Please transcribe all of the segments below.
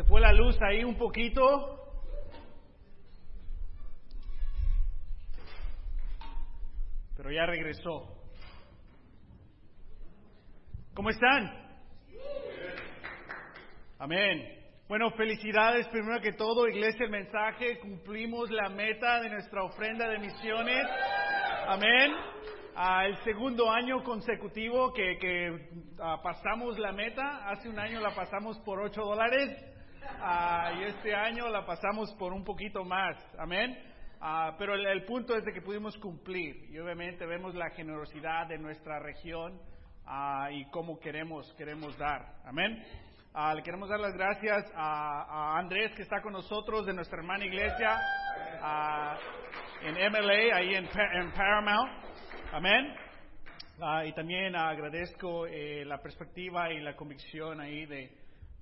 Se fue la luz ahí un poquito. Pero ya regresó. ¿Cómo están? Amén. Bueno, felicidades primero que todo, Iglesia El Mensaje. Cumplimos la meta de nuestra ofrenda de misiones. Amén. Ah, el segundo año consecutivo que, que ah, pasamos la meta. Hace un año la pasamos por 8 dólares ah, y este año la pasamos por un poquito más. Amén. pero el, el, punto es de que pudimos cumplir y obviamente vemos la generosidad de nuestra región y cómo queremos, queremos dar. Amén. le queremos dar las gracias a, a, Andrés que está con nosotros de nuestra hermana iglesia en MLA, ahí en, en Paramount. Amén. Ah, y también agradezco eh, la perspectiva y la convicción ahí de,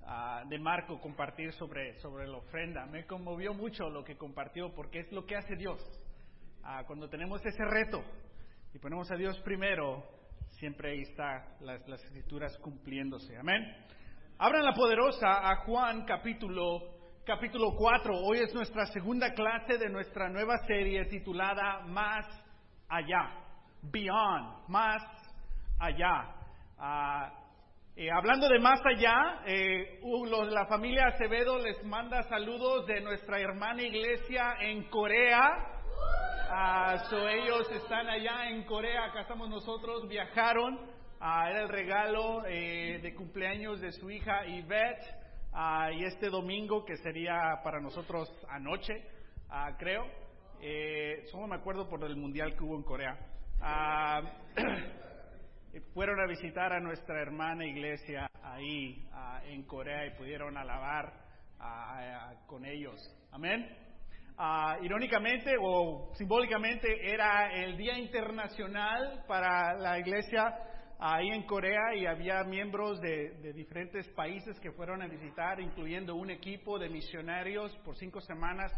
uh, de Marco compartir sobre, sobre la ofrenda. Me conmovió mucho lo que compartió porque es lo que hace Dios. Uh, cuando tenemos ese reto y ponemos a Dios primero, siempre ahí está las, las escrituras cumpliéndose. Amén. Abran la poderosa a Juan capítulo, capítulo 4. Hoy es nuestra segunda clase de nuestra nueva serie titulada Más allá beyond, más allá. Ah, eh, hablando de más allá, eh, la familia Acevedo les manda saludos de nuestra hermana iglesia en Corea. Ah, ellos están allá en Corea, acá estamos nosotros, viajaron. Ah, era el regalo eh, de cumpleaños de su hija Yvette. y este domingo, que sería para nosotros anoche, creo, solo me acuerdo por el mundial que hubo en Corea. Ah, fueron a visitar a nuestra hermana iglesia ahí ah, en Corea y pudieron alabar ah, con ellos. Amén. irónicamente o simbólicamente era el Día Internacional para la iglesia ahí en Corea y había miembros de, diferentes países que fueron a visitar, incluyendo un equipo de misionarios por cinco semanas,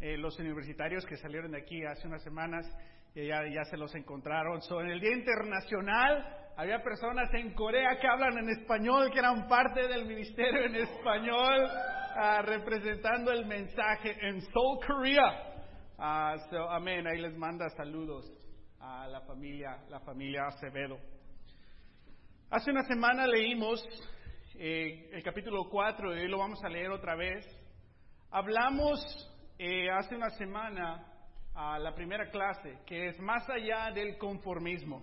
eh, los universitarios que salieron de aquí hace unas semanas y ya, ya se los encontraron. en el Día Internacional había personas en Corea que hablan en español, que eran parte del ministerio en español, uh, representando el mensaje en Seoul, Korea. Uh, so, amén. Ahí les manda saludos a la familia, la familia Acevedo. Hace una semana leímos eh, el capítulo 4 y hoy lo vamos a leer otra vez. Hablamos eh, hace una semana a la primera clase, que es más allá del conformismo.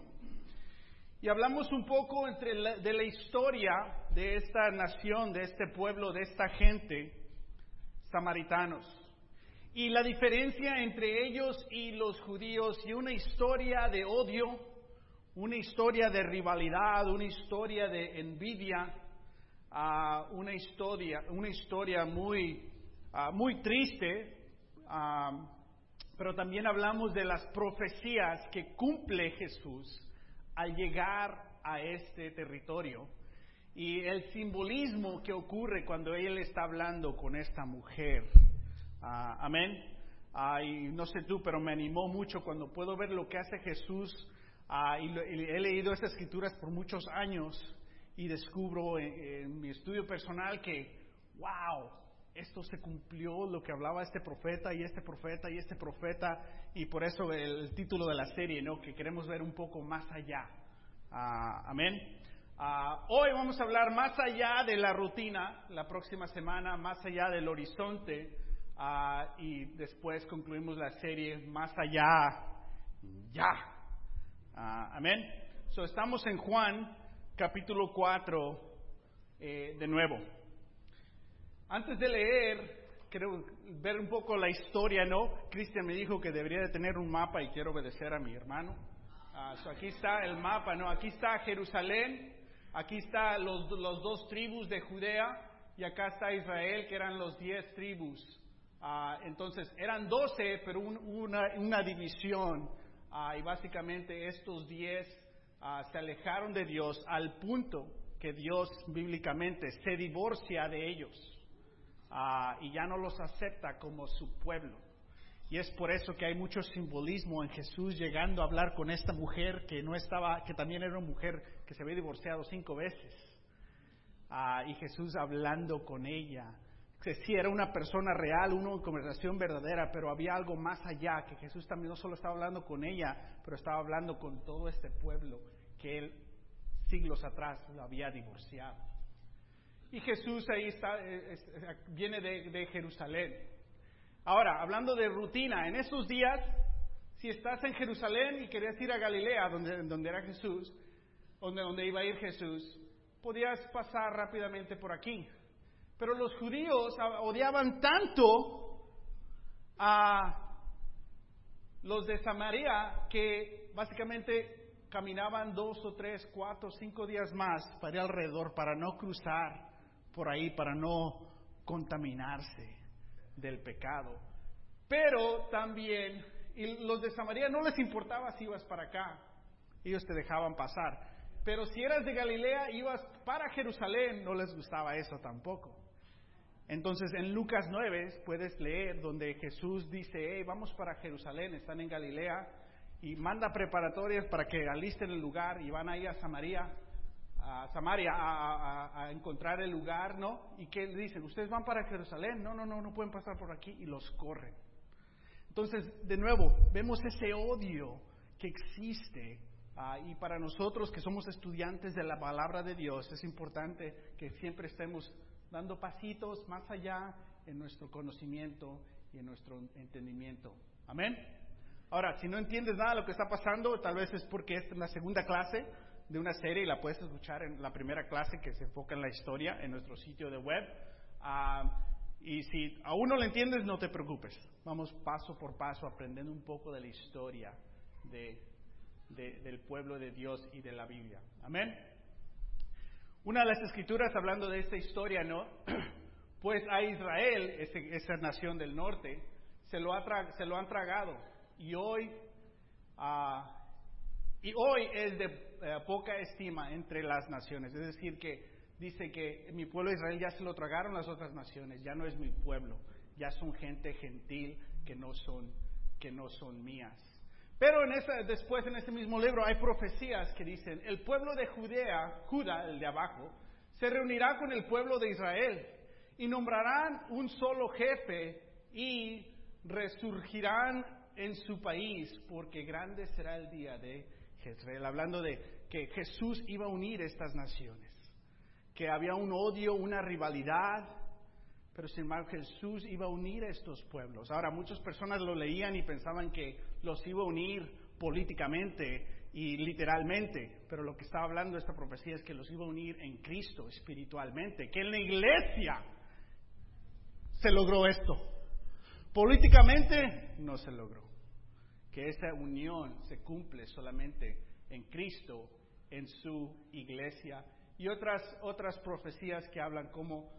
Y hablamos un poco entre de la historia de esta nación, de este pueblo, de esta gente, samaritanos. Y la diferencia entre ellos y los judíos y una historia de odio, una historia de rivalidad, una historia de envidia, uh, una historia, una historia muy, uh, muy triste. Uh, pero también hablamos de las profecías que cumple Jesús al llegar a este territorio y el simbolismo que ocurre cuando Él está hablando con esta mujer. Ah, amén. No sé tú, pero me animó mucho cuando puedo ver lo que hace Jesús ah, y, he leído estas escrituras por muchos años y descubro en mi estudio personal que, wow, esto se cumplió lo que hablaba este profeta y este profeta y este profeta y por eso el, título de la serie, ¿no? Que queremos ver un poco más allá. Ah, amén. Ah, hoy vamos a hablar más allá de la rutina, la próxima semana más allá del horizonte ah, y después concluimos la serie más allá ya. amén. So, estamos en Juan capítulo 4 eh, de nuevo. Antes de leer, quiero ver un poco la historia, ¿no? Cristian me dijo que debería de tener un mapa y quiero obedecer a mi hermano. Ah, aquí está el mapa, ¿no? Aquí está Jerusalén, aquí están los, los, dos tribus de Judea y acá está Israel, que eran los diez tribus. Ah, entonces, eran doce, pero una, una, división. Ah, y básicamente estos diez se alejaron de Dios al punto que Dios bíblicamente se divorcia de ellos. Ah, y ya no los acepta como su pueblo. Y es por eso que hay mucho simbolismo en Jesús llegando a hablar con esta mujer que no estaba, que también era una mujer que se había divorciado cinco veces. Ah, y Jesús hablando con ella, que sí era una persona real, una conversación verdadera, pero había algo más allá, que Jesús también no solo estaba hablando con ella, pero estaba hablando con todo este pueblo que él siglos atrás lo había divorciado. Y Jesús ahí está, viene de, Jerusalén. Ahora, hablando de rutina, en esos días, si estás en Jerusalén y querías ir a Galilea, donde, era Jesús, donde, donde iba a ir Jesús, podías pasar rápidamente por aquí. Pero los judíos odiaban tanto a los de Samaria que básicamente caminaban dos o tres, cuatro, cinco días más para ir alrededor, para no cruzar por ahí, para no contaminarse del pecado. Pero también, y los de Samaria no les importaba si ibas para acá, ellos te dejaban pasar. Pero si eras de Galilea, ibas para Jerusalén, no les gustaba eso tampoco. Entonces en Lucas 9 puedes leer donde Jesús dice, hey, vamos para Jerusalén, están en Galilea, y manda preparatorias para que alisten el lugar y van ahí a Samaria, a Samaria a, encontrar el lugar, ¿no? ¿Y qué dicen? ¿Ustedes van para Jerusalén? No, no, no, no pueden pasar por aquí y los corren. Entonces, de nuevo, vemos ese odio que existe ah, y para nosotros que somos estudiantes de la palabra de Dios es importante que siempre estemos dando pasitos más allá en nuestro conocimiento y en nuestro entendimiento. Amén. Ahora, si no entiendes nada de lo que está pasando, tal vez es porque es la segunda clase de una serie y la puedes escuchar en la primera clase que se enfoca en la historia en nuestro sitio de web. Ah, y si aún no lo entiendes, no te preocupes. Vamos paso por paso aprendiendo un poco de la historia de, del pueblo de Dios y de la Biblia. Amén. Una de las escrituras hablando de esta historia, ¿no? Pues a Israel, esa nación del norte, se lo, ha se lo han tragado y hoy, ah, y hoy es de eh, poca estima entre las naciones. Es decir, que dice que mi pueblo Israel ya se lo tragaron las otras naciones, ya no es mi pueblo, ya son gente gentil que no son, que no son mías. Pero en después en ese mismo libro hay profecías que dicen, el pueblo de Judea, Judá, el de abajo, se reunirá con el pueblo de Israel y nombrarán un solo jefe y resurgirán en su país, porque grande será el día de Hablando de que Jesús iba a unir estas naciones, que había un odio, una rivalidad, pero sin embargo Jesús iba a unir a estos pueblos. Ahora, muchas personas lo leían y pensaban que los iba a unir políticamente y literalmente, pero lo que estaba hablando esta profecía es que los iba a unir en Cristo espiritualmente, que en la iglesia se logró esto. Políticamente no se logró. Que esa unión se cumple solamente en Cristo, en su iglesia. Y otras, otras profecías que hablan como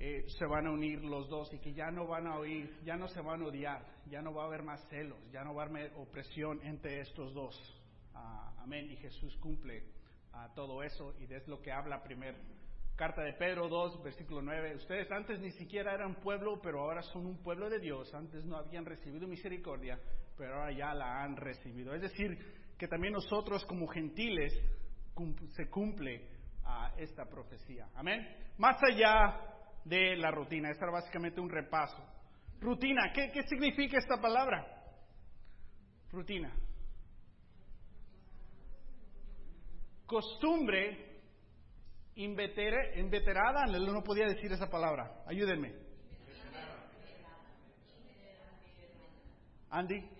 eh, se van a unir los dos y que ya no van a oír, ya no se van a odiar, ya no va a haber más celos, ya no va a haber opresión entre estos dos. Ah, amén. Y Jesús cumple uh, todo eso y es lo que habla primer carta de Pedro 2, versículo 9. Ustedes antes ni siquiera eran pueblo, pero ahora son un pueblo de Dios. Antes no habían recibido misericordia, pero ahora ya la han recibido. Es decir, que también nosotros como gentiles se cumple ah, esta profecía. Amén. Más allá de la rutina. Esta era básicamente un repaso. Rutina, ¿qué, qué significa esta palabra? Rutina. Costumbre inveterada, no podía decir esa palabra. Ayúdenme. Andy.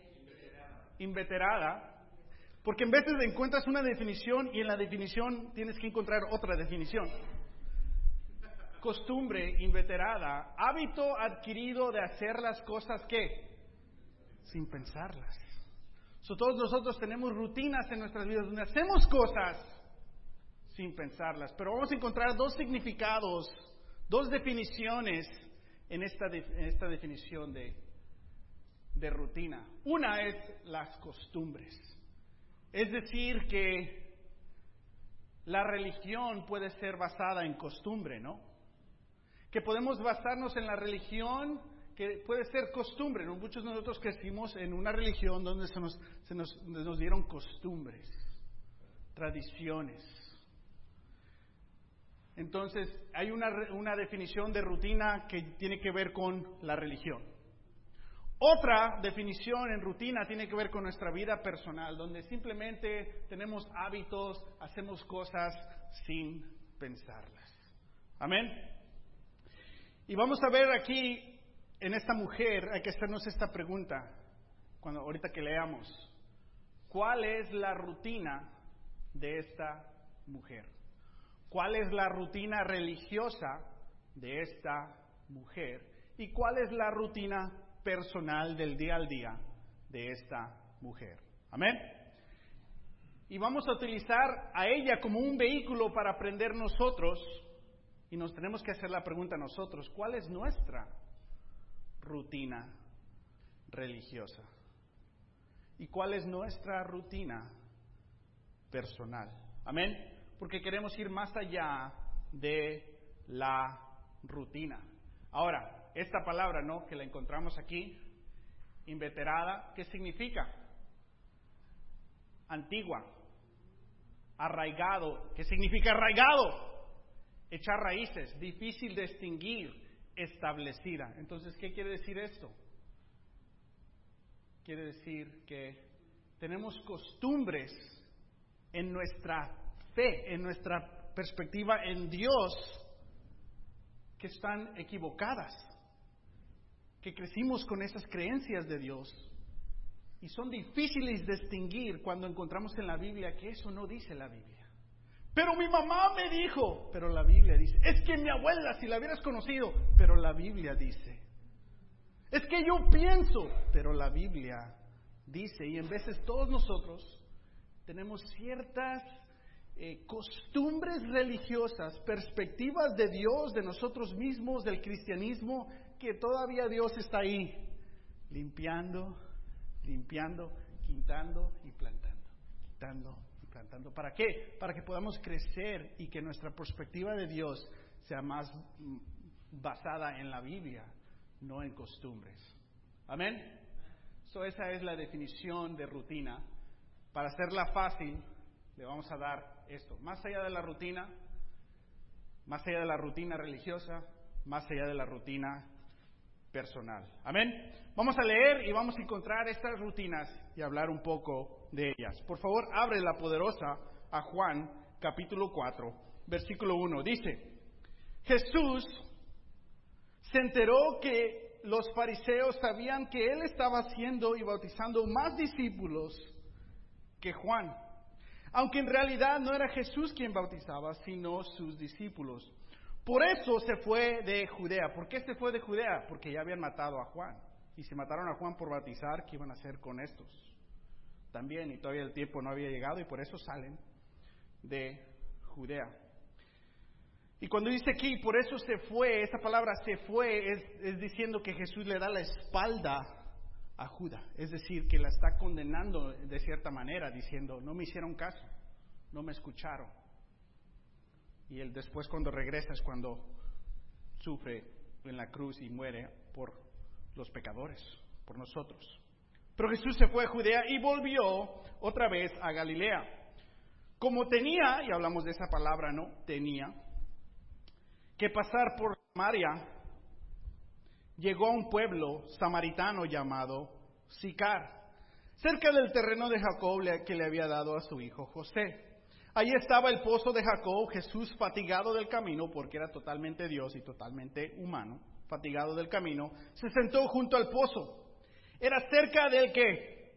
Inveterada. Porque en veces encuentras una definición y en la definición tienes que encontrar otra definición costumbre inveterada, hábito adquirido de hacer las cosas que sin pensarlas. todos nosotros tenemos rutinas en nuestras vidas donde hacemos cosas sin pensarlas, pero vamos a encontrar dos significados, dos definiciones en esta, en esta definición de, de rutina. Una es las costumbres, es decir, que la religión puede ser basada en costumbre, ¿no? que podemos basarnos en la religión que puede ser costumbre. Muchos de nosotros crecimos en una religión donde se nos, nos dieron costumbres, tradiciones. Entonces, hay una, una definición de rutina que tiene que ver con la religión. Otra definición en rutina tiene que ver con nuestra vida personal, donde simplemente tenemos hábitos, hacemos cosas sin pensarlas. Amén. Y vamos a ver aquí en esta mujer, hay que hacernos esta pregunta, cuando ahorita que leamos, ¿cuál es la rutina de esta mujer? ¿Cuál es la rutina religiosa de esta mujer? ¿Y cuál es la rutina personal del día al día de esta mujer? Amén. Y vamos a utilizar a ella como un vehículo para aprender nosotros. Y nos tenemos que hacer la pregunta nosotros, ¿cuál es nuestra rutina religiosa? ¿Y cuál es nuestra rutina personal? Amén. Porque queremos ir más allá de la rutina. Ahora, esta palabra, ¿no? Que la encontramos aquí, inveterada, ¿qué significa? Antigua, arraigado. ¿Qué significa arraigado? Echar raíces, difícil de extinguir, establecida. Entonces, ¿qué quiere decir esto? Quiere decir que tenemos costumbres en nuestra fe, en nuestra perspectiva en Dios, que están equivocadas, que crecimos con esas creencias de Dios y son difíciles de distinguir cuando encontramos en la Biblia que eso no dice la Biblia. Pero mi mamá me dijo, pero la Biblia dice, es que mi abuela, si la hubieras conocido, pero la Biblia dice. Es que yo pienso, pero la Biblia dice, y en veces todos nosotros tenemos ciertas eh, costumbres religiosas, perspectivas de Dios, de nosotros mismos, del cristianismo, que todavía Dios está ahí, limpiando, limpiando, quitando y plantando, quitando y plantando. ¿Para qué? Para que podamos crecer y que nuestra perspectiva de Dios sea más mm, basada en la Biblia, no en costumbres. Amén. So, esa es la definición de rutina. Para hacerla fácil, le vamos a dar esto. Más allá de la rutina, más allá de la rutina religiosa, más allá de la rutina personal. Amén. Vamos a leer y vamos a encontrar estas rutinas y hablar un poco de ellas. Por favor, abre la poderosa a Juan capítulo 4, versículo 1. Dice, Jesús se enteró que los fariseos sabían que él estaba haciendo y bautizando más discípulos que Juan, aunque en realidad no era Jesús quien bautizaba, sino sus discípulos. Por eso se fue de Judea. ¿Por qué se fue de Judea? Porque ya habían matado a Juan. Y si mataron a Juan por bautizar, ¿qué iban a hacer con estos? También, y todavía el tiempo no había llegado, y por eso salen de Judea. Y cuando dice aquí, por eso se fue, esa palabra se fue, es, es diciendo que Jesús le da la espalda a Judá. Es decir, que la está condenando de cierta manera, diciendo, no me hicieron caso, no me escucharon. Y él después cuando regresa es cuando sufre en la cruz y muere por los pecadores, por nosotros. Pero Jesús se fue a Judea y volvió otra vez a Galilea. Como tenía, y hablamos de esa palabra, ¿no? Tenía que pasar por Samaria, llegó a un pueblo samaritano llamado Sicar, cerca del terreno de Jacob que le había dado a su hijo José. Allí estaba el pozo de Jacob, Jesús fatigado del camino, porque era totalmente Dios y totalmente humano, fatigado del camino, se sentó junto al pozo. Era cerca del que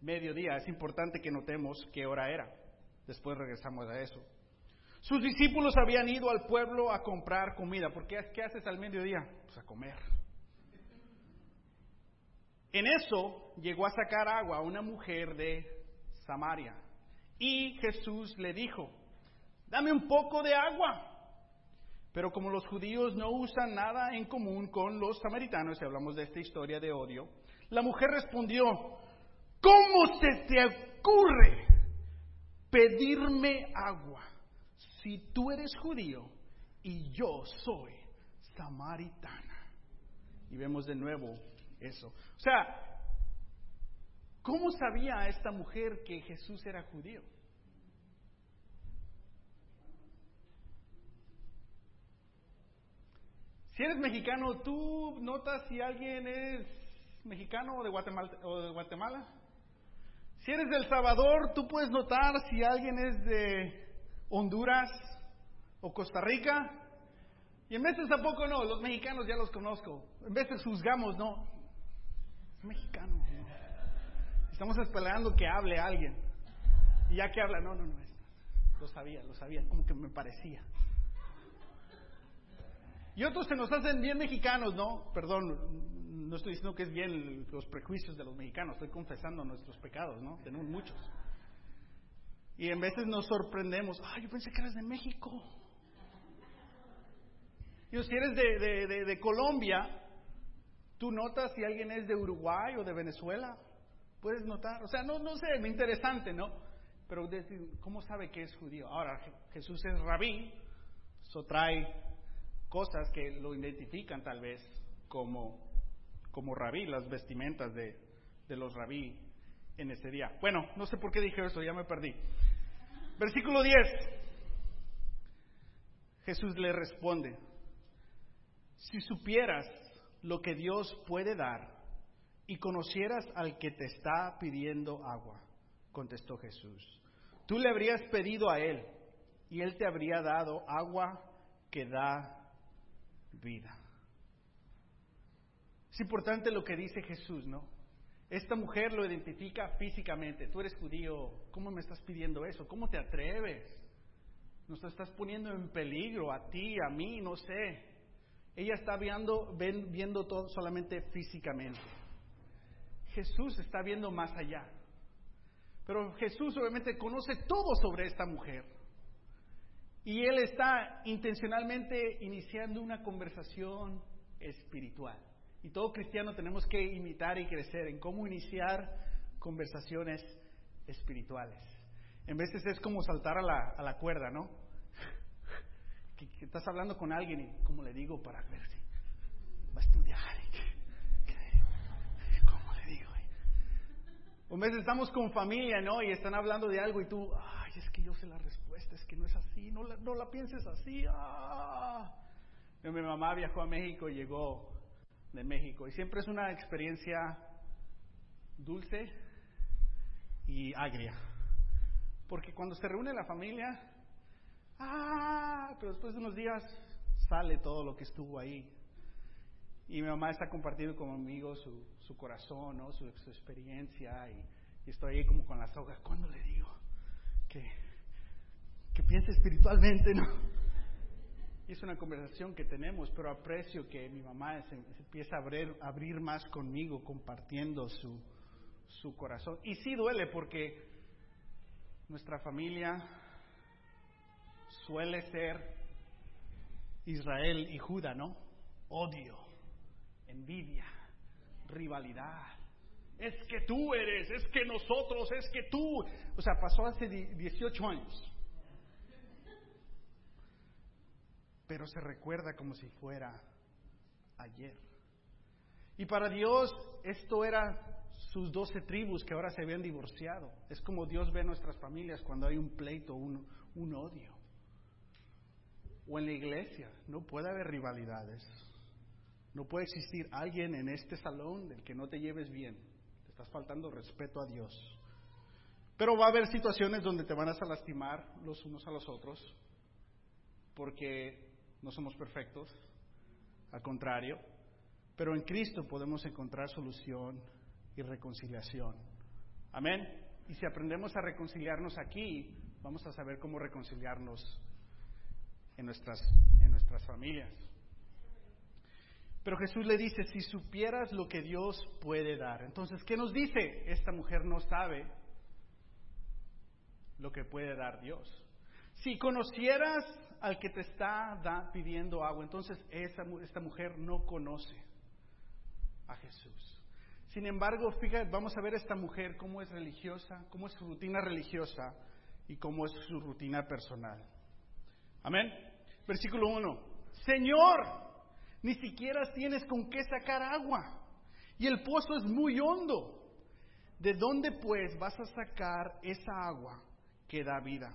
mediodía, es importante que notemos qué hora era. Después regresamos a eso. Sus discípulos habían ido al pueblo a comprar comida, porque ¿qué haces al mediodía? Pues a comer. En eso llegó a sacar agua una mujer de Samaria. Y Jesús le dijo, dame un poco de agua. Pero como los judíos no usan nada en común con los samaritanos, y hablamos de esta historia de odio, la mujer respondió, ¿cómo se te ocurre pedirme agua si tú eres judío y yo soy samaritana? Y vemos de nuevo eso. O sea, ¿Cómo sabía esta mujer que Jesús era judío? Si eres mexicano, ¿tú notas si alguien es mexicano o de Guatemala? Si eres del Salvador, tú puedes notar si alguien es de Honduras o Costa Rica. Y en veces tampoco no, los mexicanos ya los conozco. En veces juzgamos, no. Es mexicano. Estamos esperando que hable alguien. Y ya que habla, no, no, no. Lo sabía, lo sabía, como que me parecía. Y otros se nos hacen bien mexicanos, ¿no? Perdón, no estoy diciendo que es bien los prejuicios de los mexicanos, estoy confesando nuestros pecados, ¿no? Tenemos muchos. Y en veces nos sorprendemos, ah, yo pensé que eras de México. Y si eres de, de, de, Colombia, tú notas si alguien es de Uruguay o de Venezuela. Puedes notar, o sea, no, no sé, interesante, ¿no? Pero ¿cómo sabe que es judío? Ahora, Jesús es rabí, eso trae cosas que lo identifican tal vez como, como rabí, las vestimentas de, de los rabí en ese día. Bueno, no sé por qué dije eso, ya me perdí. Versículo 10. Jesús le responde, si supieras lo que Dios puede dar y conocieras al que te está pidiendo agua, contestó Jesús, tú le habrías pedido a él y él te habría dado agua que da vida. Es importante lo que dice Jesús, ¿no? Esta mujer lo identifica físicamente. Tú eres judío, ¿cómo me estás pidiendo eso? ¿Cómo te atreves? Nos estás poniendo en peligro a ti, a mí, no sé. Ella está viendo, viendo todo solamente físicamente. Jesús está viendo más allá. Pero Jesús obviamente conoce todo sobre esta mujer. Y Él está intencionalmente iniciando una conversación espiritual. Y todo cristiano tenemos que imitar y crecer en cómo iniciar conversaciones espirituales. En veces es como saltar a la, a la cuerda, ¿no? Que, estás hablando con alguien y, como le digo, para ver si va a estudiar. ¿Cómo O veces estamos con familia, ¿no? Y están hablando de algo y tú, ay, es que yo sé la respuesta, es que no es así, no la, no la pienses así. Ah. Mi mamá viajó a México y llegó de México. Y siempre es una experiencia dulce y agria. Porque cuando se reúne la familia, ah, pero después de unos días sale todo lo que estuvo ahí. Y mi mamá está compartiendo conmigo su, su corazón, ¿no? su, experiencia. Y, estoy ahí como con las hojas. ¿Cuándo le digo que, que piense espiritualmente? ¿no? es una conversación que tenemos, pero aprecio que mi mamá se, empieza a abrir, abrir, más conmigo, compartiendo su, su corazón. Y sí duele porque nuestra familia suele ser Israel y Judá, ¿no? Odio, envidia, rivalidad. Es que tú eres, es que nosotros, es que tú. O sea, pasó hace 18 años. pero se recuerda como si fuera ayer. Y para Dios esto era sus doce tribus que ahora se habían divorciado. Es como Dios ve nuestras familias cuando hay un pleito, un, un odio. O en la iglesia, no puede haber rivalidades. No puede existir alguien en este salón del que no te lleves bien. Te estás faltando respeto a Dios. Pero va a haber situaciones donde te van a lastimar los unos a los otros, porque no somos perfectos, al contrario, pero en Cristo podemos encontrar solución y reconciliación. Amén. Y si aprendemos a reconciliarnos aquí, vamos a saber cómo reconciliarnos en nuestras, en nuestras familias. Pero Jesús le dice, si supieras lo que Dios puede dar. Entonces, ¿qué nos dice? Esta mujer no sabe lo que puede dar Dios. Si conocieras al que te está pidiendo agua. Entonces esta mujer no conoce a Jesús. Sin embargo, fíjate, vamos a ver esta mujer cómo es religiosa, cómo es su rutina religiosa y cómo es su rutina personal. Amén. Versículo 1. Señor, ni siquiera tienes con qué sacar agua y el pozo es muy hondo. ¿De dónde pues vas a sacar esa agua que da vida?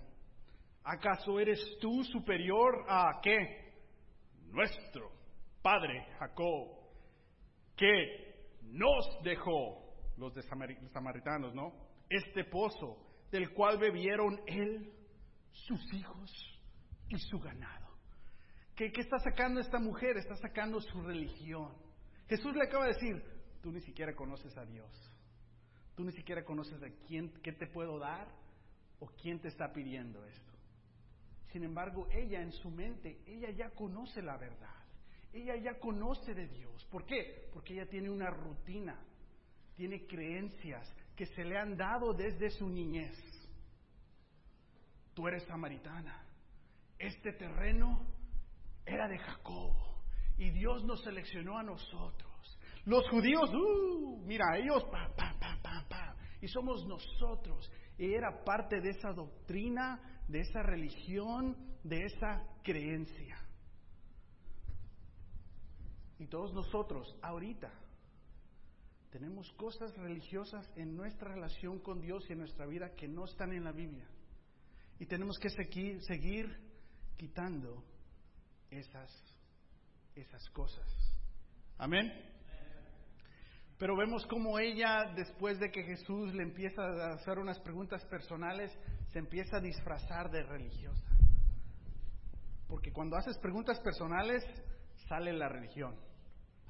¿Acaso eres tú superior a qué? Nuestro padre Jacob, que nos dejó, los de samaritanos, ¿no? Este pozo del cual bebieron él, sus hijos y su ganado. ¿Qué, ¿Qué, está sacando esta mujer? Está sacando su religión. Jesús le acaba de decir, tú ni siquiera conoces a Dios. Tú ni siquiera conoces a quién, qué te puedo dar o quién te está pidiendo esto. Sin embargo, ella en su mente, ella ya conoce la verdad. Ella ya conoce de Dios. ¿Por qué? Porque ella tiene una rutina, tiene creencias que se le han dado desde su niñez. Tú eres samaritana. Este terreno era de Jacob y Dios nos seleccionó a nosotros. Los judíos, uh, mira, ellos, y somos nosotros. Y era parte de esa doctrina, de esa religión, de esa creencia. Y todos nosotros, ahorita, tenemos cosas religiosas en nuestra relación con Dios y en nuestra vida que no están en la Biblia. Y tenemos que seguir quitando esas, esas cosas. Amén. Pero vemos cómo ella, después de que Jesús le empieza a hacer unas preguntas personales, se empieza a disfrazar de religiosa. Porque cuando haces preguntas personales, sale la religión.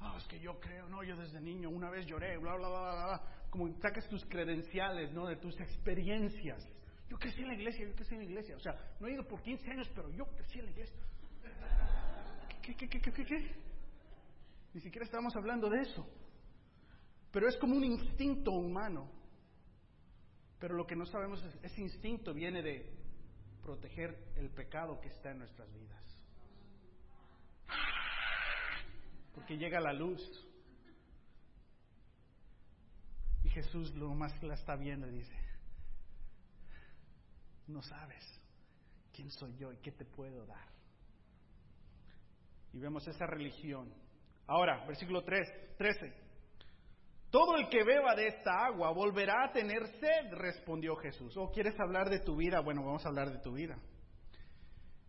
Ah, es que yo creo, no, yo desde niño una vez lloré, bla, bla, bla, bla, bla. Como sacas tus credenciales, ¿no? De tus experiencias. Yo crecí en la iglesia, yo crecí en la iglesia. O sea, no he ido por 15 años, pero yo crecí en la iglesia. ¿Qué, qué, qué, qué, qué? qué? Ni siquiera estábamos hablando de eso. Pero es como un instinto humano. Pero lo que no sabemos es, ese instinto viene de proteger el pecado que está en nuestras vidas. Porque llega la luz. Y Jesús lo más la está viendo dice, no sabes quién soy yo y qué te puedo dar. Y vemos esa religión. Ahora, versículo 3, 13. Todo el que beba de esta agua volverá a tener sed, respondió Jesús. ¿O quieres hablar de tu vida? Bueno, vamos a hablar de tu vida.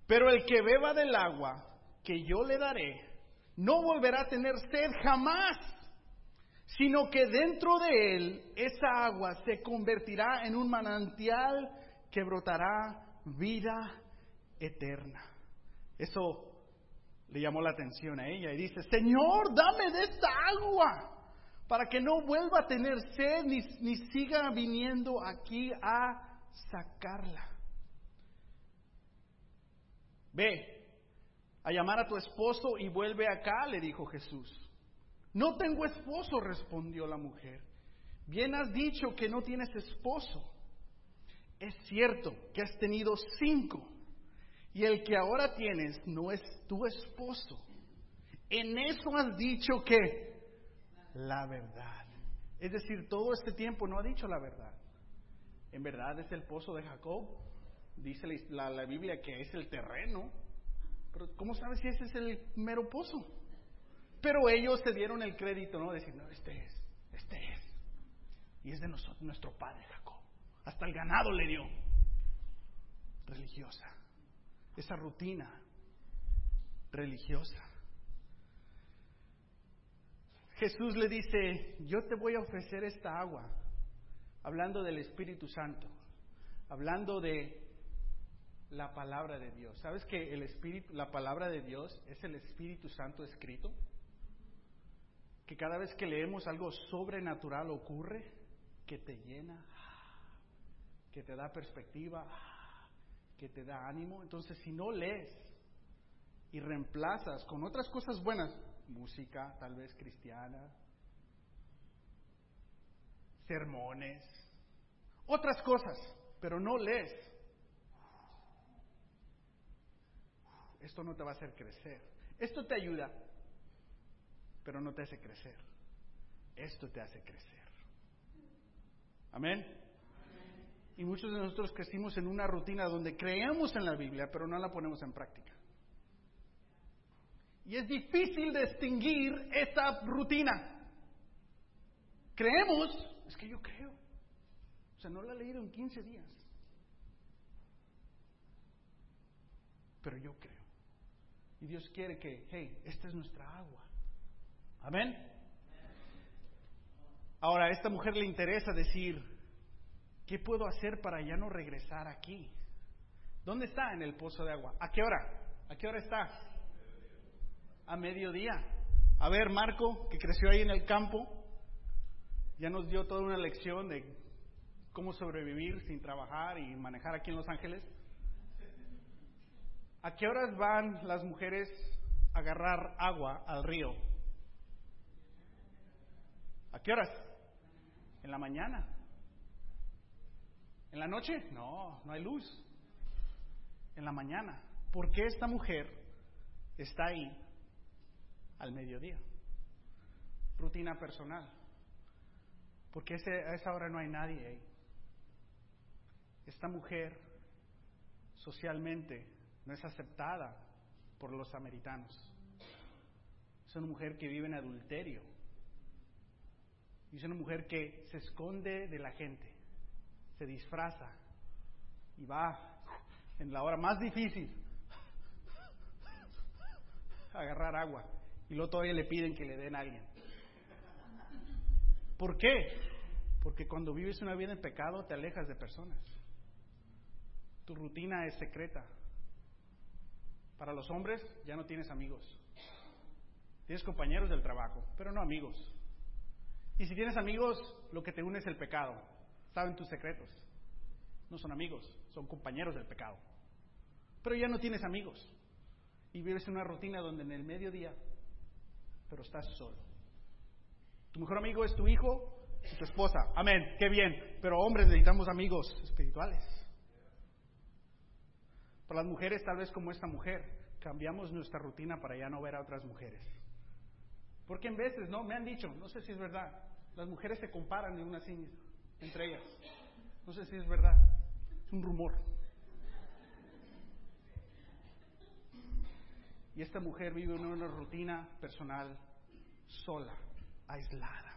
Pero el que beba del agua que yo le daré, no volverá a tener sed jamás, sino que dentro de él esa agua se convertirá en un manantial que brotará vida eterna. Eso le llamó la atención a ella y dice, Señor, dame de esta agua para que no vuelva a tener sed ni, ni siga viniendo aquí a sacarla. Ve a llamar a tu esposo y vuelve acá, le dijo Jesús. No tengo esposo, respondió la mujer. Bien has dicho que no tienes esposo. Es cierto que has tenido cinco y el que ahora tienes no es tu esposo. En eso has dicho que la verdad. Es decir, todo este tiempo no ha dicho la verdad. En verdad es el pozo de Jacob. Dice la, Biblia que es el terreno. Pero ¿cómo sabes si ese es el mero pozo? Pero ellos se dieron el crédito, ¿no? Decir, no, este es, este es. Y es de nosotros, nuestro padre Jacob. Hasta el ganado le dio. Religiosa. Esa rutina religiosa. Jesús le dice, yo te voy a ofrecer esta agua, hablando del Espíritu Santo, hablando de la palabra de Dios. ¿Sabes que el Espíritu, la palabra de Dios es el Espíritu Santo escrito? Que cada vez que leemos algo sobrenatural ocurre, que te llena, que te da perspectiva, que te da ánimo. Entonces, si no lees y reemplazas con otras cosas buenas, música tal vez cristiana, sermones, otras cosas, pero no lees. Esto no te va a hacer crecer. Esto te ayuda, pero no te hace crecer. Esto te hace crecer. Amén. Y muchos de nosotros crecimos en una rutina donde creemos en la Biblia, pero no la ponemos en práctica. Y es difícil distinguir esta rutina. Creemos, es que yo creo. O sea, no la he leído en 15 días. Pero yo creo. Y Dios quiere que, hey, esta es nuestra agua. Amén. Ahora, a esta mujer le interesa decir, ¿qué puedo hacer para ya no regresar aquí? ¿Dónde está en el pozo de agua? ¿A qué hora? ¿A qué hora está? A mediodía. A ver, Marco, que creció ahí en el campo, ya nos dio toda una lección de cómo sobrevivir sin trabajar y manejar aquí en Los Ángeles. ¿A qué horas van las mujeres a agarrar agua al río? ¿A qué horas? En la mañana. ¿En la noche? No, no hay luz. En la mañana. ¿Por qué esta mujer está ahí al mediodía? Rutina personal. Porque a esa hora no hay nadie ahí. Esta mujer socialmente no es aceptada por los americanos. Es una mujer que vive en adulterio. Y es una mujer que se esconde de la gente, se disfraza y va en la hora más difícil a agarrar agua. Y luego todavía le piden que le den a alguien. ¿Por qué? Porque cuando vives una vida en pecado te alejas de personas. Tu rutina es secreta. Para los hombres ya no tienes amigos. Tienes compañeros del trabajo, pero no amigos. Y si tienes amigos, lo que te une es el pecado. Saben tus secretos. No son amigos, son compañeros del pecado. Pero ya no tienes amigos. Y vives en una rutina donde en el mediodía, pero estás solo. Tu mejor amigo es tu hijo y tu esposa. Amén, qué bien. Pero hombres necesitamos amigos espirituales. Para las mujeres, tal vez como esta mujer, cambiamos nuestra rutina para ya no ver a otras mujeres. Porque en veces, ¿no? Me han dicho, no sé si es verdad, las mujeres se comparan de una sí entre ellas. No sé si es verdad, es un rumor. Y esta mujer vive en una rutina personal sola, aislada.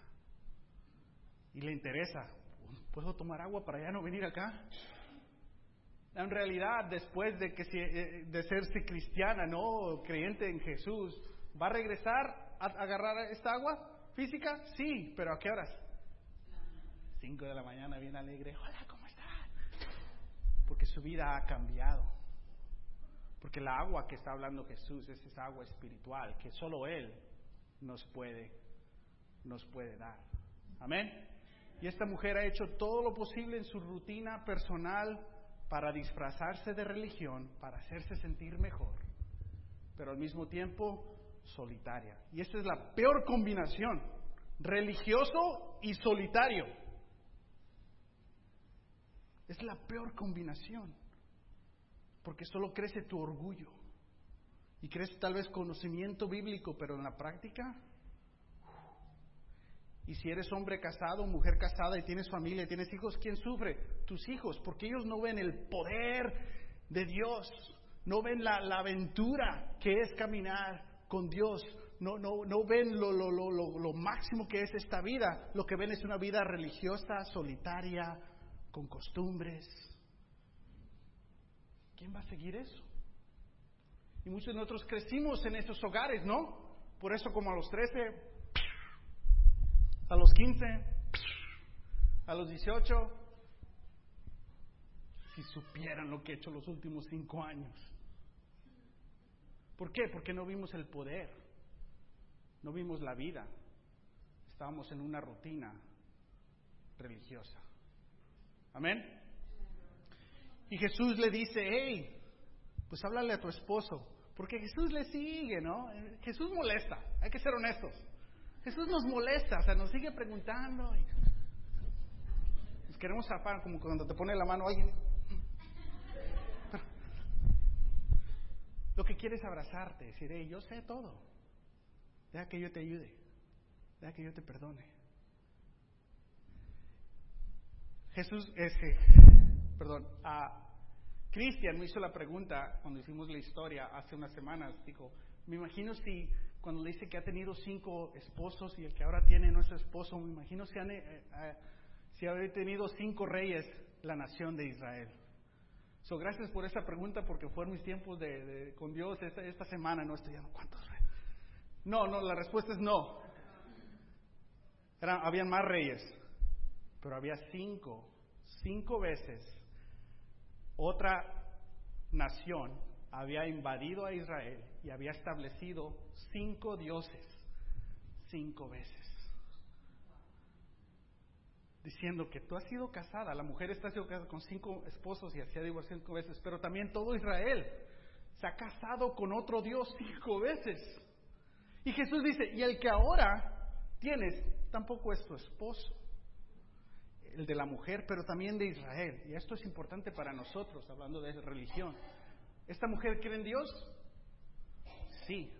Y le interesa, ¿puedo tomar agua para ya no venir acá? En realidad, después de, que, eh, de serse cristiana, no creyente en Jesús, ¿va a regresar a agarrar esta agua física? Sí, pero ¿a qué horas? Cinco de la mañana, bien alegre. Hola, ¿cómo están? Porque su vida ha cambiado. Porque la agua que está hablando Jesús es esa agua espiritual que solo Él nos puede, nos puede dar. Amén. Y esta mujer ha hecho todo lo posible en su rutina personal para disfrazarse de religión, para hacerse sentir mejor, pero al mismo tiempo solitaria. Y esta es la peor combinación, religioso y solitario. Es la peor combinación, porque solo crece tu orgullo y crece tal vez conocimiento bíblico, pero en la práctica y si eres hombre casado, mujer casada y tienes familia y tienes hijos, ¿quién sufre? Tus hijos, porque ellos no ven el poder de Dios, no ven la, aventura que es caminar con Dios, no, no, no ven lo, lo, lo, lo, máximo que es esta vida, lo que ven es una vida religiosa, solitaria, con costumbres. ¿Quién va a seguir eso? Y muchos de nosotros crecimos en esos hogares, ¿no? Por eso como a los 13 a los 15, a los 18, si supieran lo que he hecho los últimos cinco años. ¿Por qué? Porque no vimos el poder, no vimos la vida, estábamos en una rutina religiosa. Amén. Y Jesús le dice, hey, pues háblale a tu esposo, porque Jesús le sigue, ¿no? Jesús molesta, hay que ser honestos. Jesús nos molesta, o sea, nos sigue preguntando. Y nos queremos zafar, como cuando te pone la mano alguien. lo que quiere es abrazarte, decir, hey, yo sé todo. Deja que yo te ayude. Deja que yo te perdone. Jesús, ese, perdón, a Cristian me hizo la pregunta cuando hicimos la historia hace unas semanas. Dijo, me imagino si cuando le dice que ha tenido cinco esposos y el que ahora tiene no es esposo, me imagino si, han, eh, eh, si habría tenido cinco reyes la nación de Israel. So, gracias por esa pregunta porque fueron mis tiempos de, con Dios esta, esta semana. No estoy dando cuántos. No, no, la respuesta es no. Eran, habían más reyes, pero había cinco, cinco veces otra nación había invadido a Israel y había establecido cinco dioses, cinco veces. Diciendo que tú has sido casada, la mujer está sido casada con cinco esposos y se ha divorciado cinco veces, pero también todo Israel se ha casado con otro Dios cinco veces. Y Jesús dice, y el que ahora tienes tampoco es tu esposo, el de la mujer, pero también de Israel. Y esto es importante para nosotros, hablando de religión. ¿Esta mujer cree en Dios? Sí.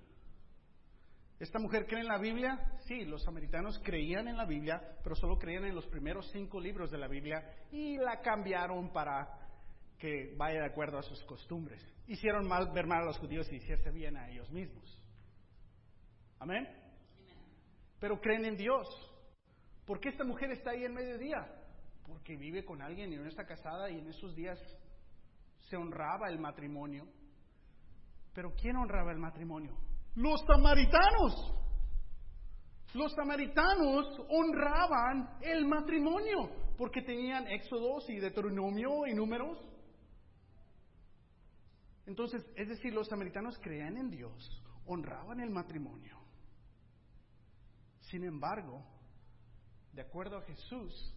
¿Esta mujer cree en la Biblia? Sí, los samaritanos creían en la Biblia, pero solo creían en los primeros cinco libros de la Biblia y la cambiaron para que vaya de acuerdo a sus costumbres. Hicieron mal ver mal a los judíos y hicieron bien a ellos mismos. Amén. Pero creen en Dios. ¿Por qué esta mujer está ahí en mediodía? Porque vive con alguien y no está casada y en esos días se honraba el matrimonio. Pero ¿quién honraba el matrimonio? Los samaritanos. Los samaritanos honraban el matrimonio porque tenían Éxodos y Deuteronomio y números. Entonces, es decir, los samaritanos creían en Dios, honraban el matrimonio. Sin embargo, de acuerdo a Jesús,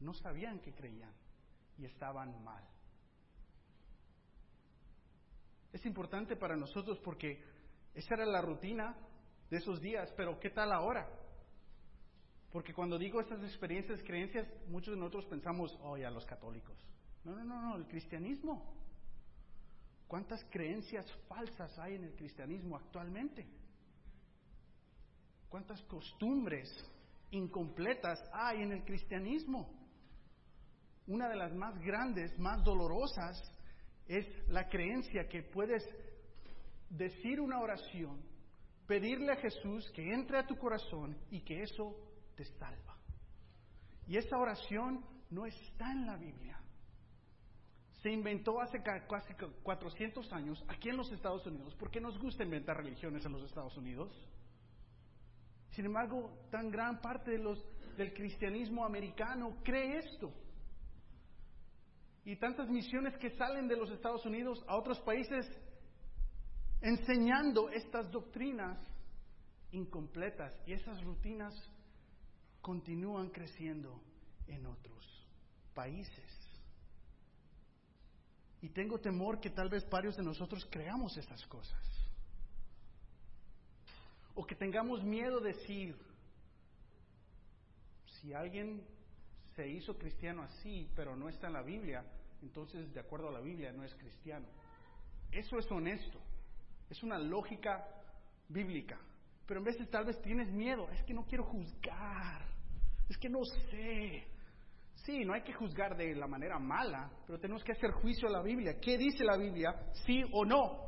no sabían que creían y estaban mal. Es importante para nosotros porque esa era la rutina de esos días, pero ¿qué tal ahora? Porque cuando digo estas experiencias, creencias, muchos de nosotros pensamos, oh, a los católicos. No, no, no, no, el cristianismo. ¿Cuántas creencias falsas hay en el cristianismo actualmente? ¿Cuántas costumbres incompletas hay en el cristianismo? Una de las más grandes, más dolorosas, es la creencia que puedes decir una oración, pedirle a Jesús que entre a tu corazón y que eso te salva. Y esa oración no está en la Biblia. Se inventó hace casi 400 años aquí en los Estados Unidos. ¿Por qué nos gusta inventar religiones en los Estados Unidos? Sin embargo, tan gran parte de los, del cristianismo americano cree esto y tantas misiones que salen de los Estados Unidos a otros países enseñando estas doctrinas incompletas y esas rutinas continúan creciendo en otros países. Y tengo temor que tal vez varios de nosotros creamos esas cosas. O que tengamos miedo de decir, si alguien se hizo cristiano así, pero no está en la Biblia, entonces de acuerdo a la Biblia no es cristiano. Eso es honesto, es una lógica bíblica. Pero en veces tal vez tienes miedo, es que no quiero juzgar, es que no sé. Sí, no hay que juzgar de la manera mala, pero tenemos que hacer juicio a la Biblia. ¿Qué dice la Biblia? Sí o no.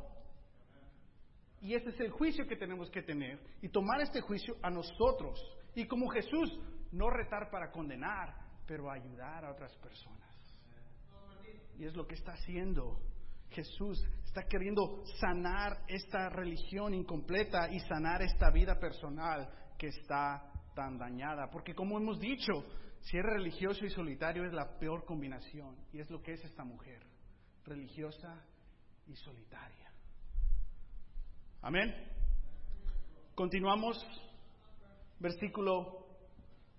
Y ese es el juicio que tenemos que tener y tomar este juicio a nosotros. Y como Jesús, no retar para condenar, pero ayudar a otras personas. Y es lo que está haciendo Jesús. Está queriendo sanar esta religión incompleta y sanar esta vida personal que está tan dañada. Porque como hemos dicho, si eres religioso y solitario es la peor combinación. Y es lo que es esta mujer, religiosa y solitaria. Amén. Continuamos. Versículo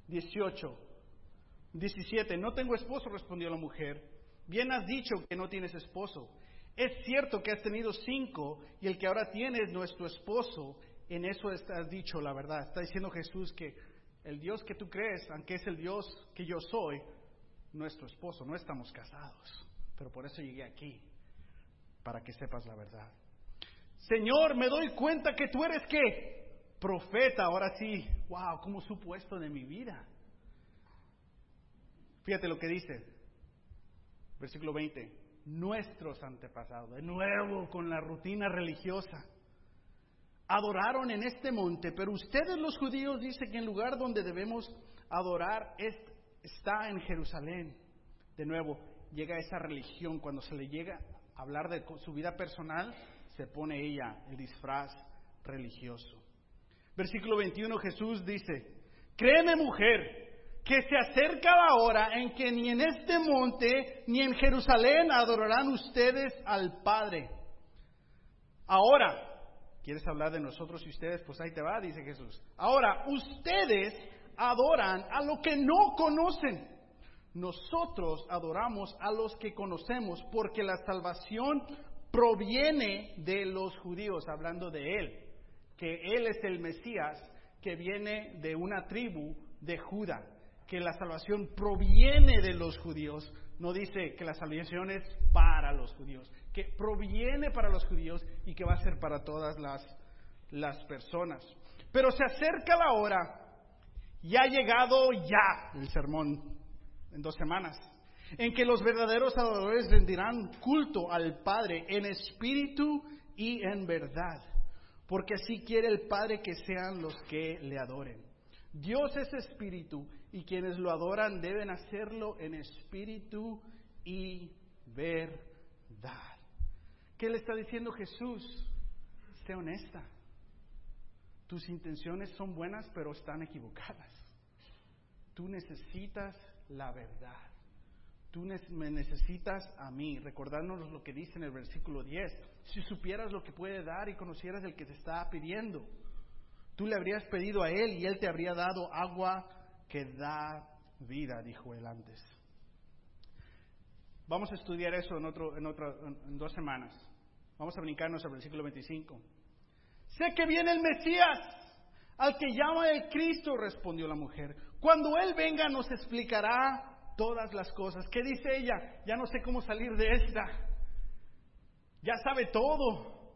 18. 17. No tengo esposo, respondió la mujer. Bien has dicho que no tienes esposo. Es cierto que has tenido cinco y el que ahora tienes no es tu esposo. En eso has dicho la verdad. Está diciendo Jesús que el Dios que tú crees, aunque es el Dios que yo soy, no es tu esposo, no estamos casados. Pero por eso llegué aquí, para que sepas la verdad. Señor, me doy cuenta que tú eres qué? Profeta, ahora sí. Wow, ¿cómo supo esto de mi vida? Fíjate lo que dice. Versículo 20. Nuestros antepasados, de nuevo con la rutina religiosa, adoraron en este monte, pero ustedes los judíos dicen que el lugar donde debemos adorar está en Jerusalén. De nuevo, llega esa religión, cuando se le llega a hablar de su vida personal, se pone ella el disfraz religioso. Versículo 21 Jesús dice, créeme mujer, que se acerca la hora en que ni en este monte ni en Jerusalén adorarán ustedes al Padre. Ahora, ¿quieres hablar de nosotros y ustedes? Pues ahí te va, dice Jesús. Ahora, ustedes adoran a lo que no conocen. Nosotros adoramos a los que conocemos porque la salvación proviene de los judíos, hablando de Él, que Él es el Mesías que viene de una tribu de Judá, que la salvación proviene de los judíos, no dice que la salvación es para los judíos, que proviene para los judíos y que va a ser para todas las, las personas. Pero se acerca la hora, y ha llegado ya el sermón en dos semanas, en que los verdaderos adoradores rendirán culto al Padre en espíritu y en verdad, porque así quiere el Padre que sean los que le adoren. Dios es espíritu y quienes lo adoran deben hacerlo en espíritu y verdad. ¿Qué le está diciendo Jesús? Sé honesta. Tus intenciones son buenas, pero están equivocadas. Tú necesitas la verdad. Tú me necesitas a mí. Recordándonos lo que dice en el versículo 10. Si supieras lo que puede dar y conocieras el que te está pidiendo, tú le habrías pedido a él y él te habría dado agua que da vida, dijo él antes. Vamos a estudiar eso en, otro, en, otro, en dos semanas. Vamos a brincarnos al versículo 25. Sé que viene el Mesías, al que llama el Cristo, respondió la mujer. Cuando Él venga nos explicará todas las cosas. ¿Qué dice ella? Ya no sé cómo salir de esta. Ya sabe todo.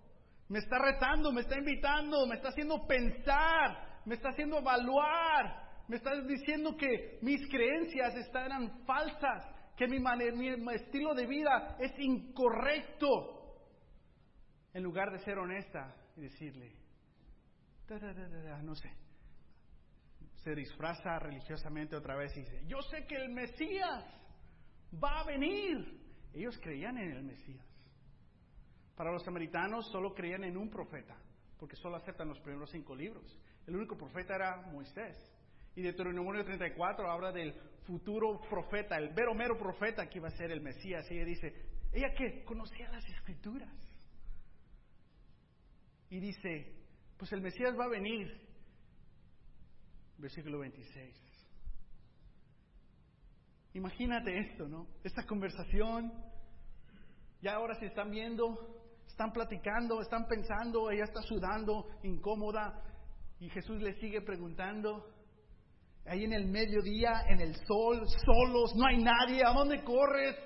Me está retando, me está invitando, me está haciendo pensar, me está haciendo evaluar, me está diciendo que mis creencias eran falsas, que mi, mi estilo de vida es incorrecto. En lugar de ser honesta y decirle, no sé, se disfraza religiosamente otra vez y dice, yo sé que el Mesías va a venir. Ellos creían en el Mesías. Para los samaritanos solo creían en un profeta, porque solo aceptan los primeros cinco libros. El único profeta era Moisés. Y Deuteronomio 34 habla del futuro profeta, el vero mero profeta que iba a ser el Mesías. Y ella dice, ¿ella qué? Conocía las escrituras. Y dice, pues el Mesías va a venir. Versículo 26. Imagínate esto, ¿no? Esta conversación, ya ahora se están viendo, están platicando, están pensando, ella está sudando, incómoda, y Jesús le sigue preguntando, ahí en el mediodía, en el sol, solos, no hay nadie, ¿a dónde corres?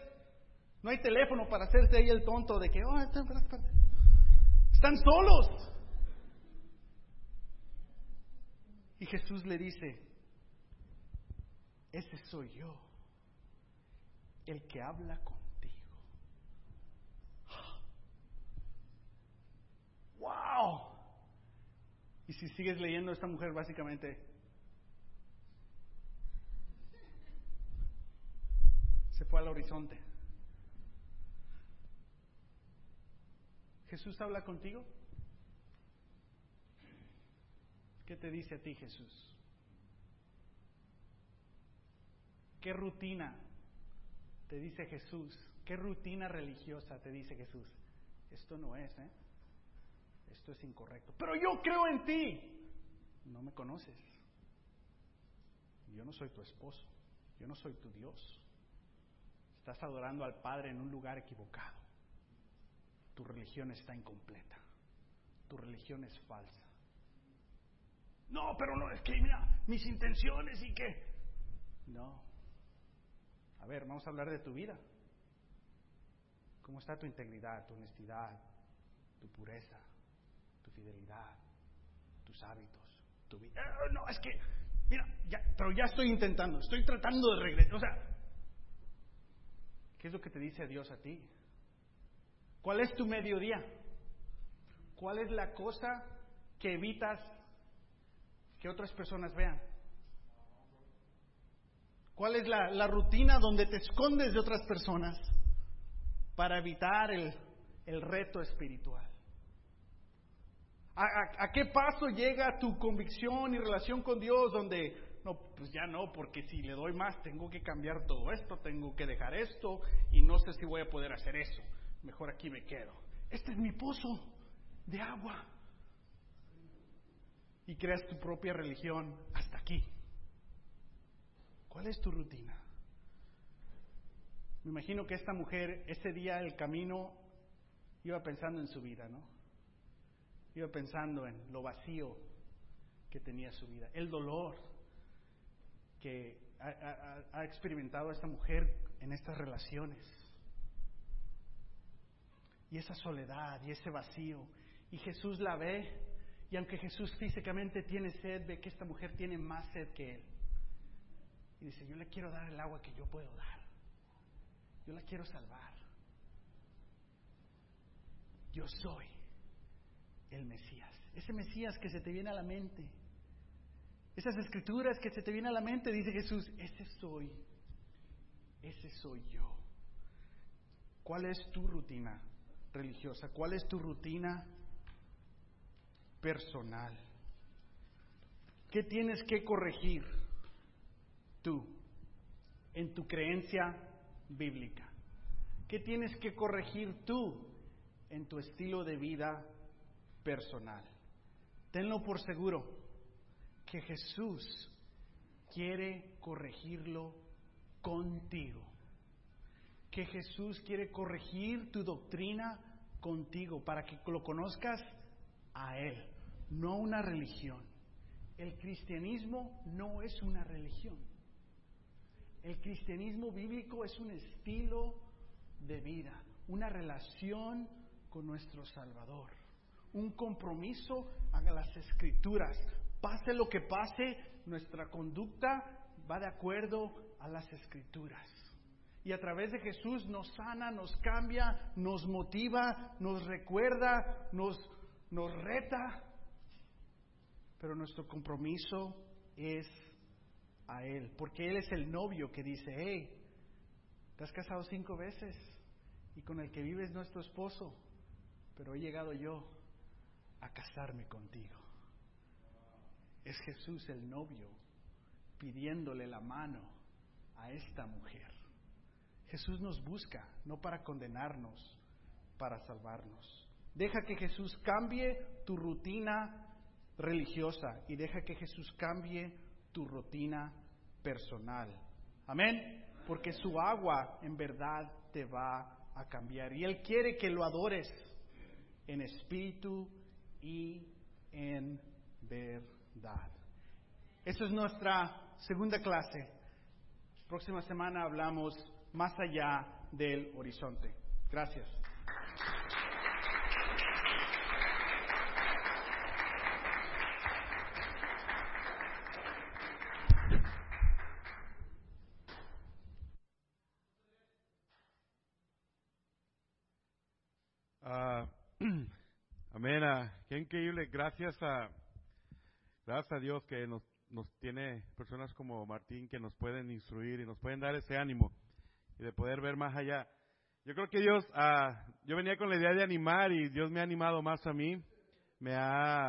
No hay teléfono para hacerte ahí el tonto de que, oh, están solos. Y Jesús le dice, ese soy yo, el que habla contigo. ¡Wow! Y si sigues leyendo, esta mujer básicamente se al horizonte. ¿Jesús habla contigo? ¿Qué te dice a ti Jesús? ¿Qué rutina te dice Jesús? ¿Qué rutina religiosa te dice Jesús? Esto no es, ¿eh? Esto es incorrecto. Pero yo creo en ti. No me conoces. Yo no soy tu esposo. Yo no soy tu Dios. Estás adorando al Padre en un lugar equivocado. Tu religión está incompleta. Tu religión es falsa. No, pero no, es que mira, mis intenciones y que... No. A ver, vamos a hablar de tu vida. ¿Cómo está tu integridad, tu honestidad, tu pureza, tu fidelidad, tus hábitos, tu vida? Eh, no, es que, mira, pero ya estoy intentando, estoy tratando de regresar. O sea, ¿qué es lo que te dice Dios a ti? ¿Cuál es tu mediodía? ¿Cuál es la cosa que evitas que otras personas vean. ¿Cuál es la, rutina donde te escondes de otras personas para evitar el, reto espiritual? ¿A, qué paso llega tu convicción y relación con Dios donde, no, pues ya no, porque si le doy más tengo que cambiar todo esto, tengo que dejar esto y no sé si voy a poder hacer eso. Mejor aquí me quedo. Este es mi pozo de agua. Y creas tu propia religión hasta aquí. ¿Cuál es tu rutina? Me imagino que esta mujer ese día el camino iba pensando en su vida, ¿no? Iba pensando en lo vacío que tenía su vida, el dolor que ha, experimentado esta mujer en estas relaciones, y esa soledad y ese vacío. Y Jesús la ve, y aunque Jesús físicamente tiene sed, ve que esta mujer tiene más sed que él. Y dice, yo le quiero dar el agua que yo puedo dar. Yo la quiero salvar. Yo soy el Mesías. Ese Mesías que se te viene a la mente. Esas escrituras que se te viene a la mente, dice Jesús, ese soy. Ese soy yo. ¿Cuál es tu rutina religiosa? ¿Cuál es tu rutina personal? ¿Qué tienes que corregir? tú en tu creencia bíblica? ¿Qué tienes que corregir tú en tu estilo de vida personal? Tenlo por seguro que Jesús quiere corregirlo contigo. Que Jesús quiere corregir tu doctrina contigo para que lo conozcas a Él, no una religión. El cristianismo no es una religión. El cristianismo bíblico es un estilo de vida, una relación con nuestro Salvador, un compromiso a las escrituras. Pase lo que pase, nuestra conducta va de acuerdo a las escrituras. Y a través de Jesús nos sana, nos cambia, nos motiva, nos recuerda, nos, nos reta. Pero nuestro compromiso es a Él, porque Él es el novio que dice, hey, te has casado cinco veces y con el que vives no es tu esposo, pero he llegado yo a casarme contigo. Es Jesús el novio pidiéndole la mano a esta mujer. Jesús nos busca, no para condenarnos, para salvarnos. Deja que Jesús cambie tu rutina religiosa y deja que Jesús cambie tu rutina personal. Amén. Porque su agua en verdad te va a cambiar. Y Él quiere que lo adores en espíritu y en verdad. Esa es nuestra segunda clase. Próxima semana hablamos más allá del horizonte. Gracias. Qué increíble. Gracias a, gracias a Dios que nos, tiene personas como Martín que nos pueden instruir y nos pueden dar ese ánimo y de poder ver más allá. Yo creo que Dios, ah, yo venía con la idea de animar y Dios me ha animado más a mí. Me ha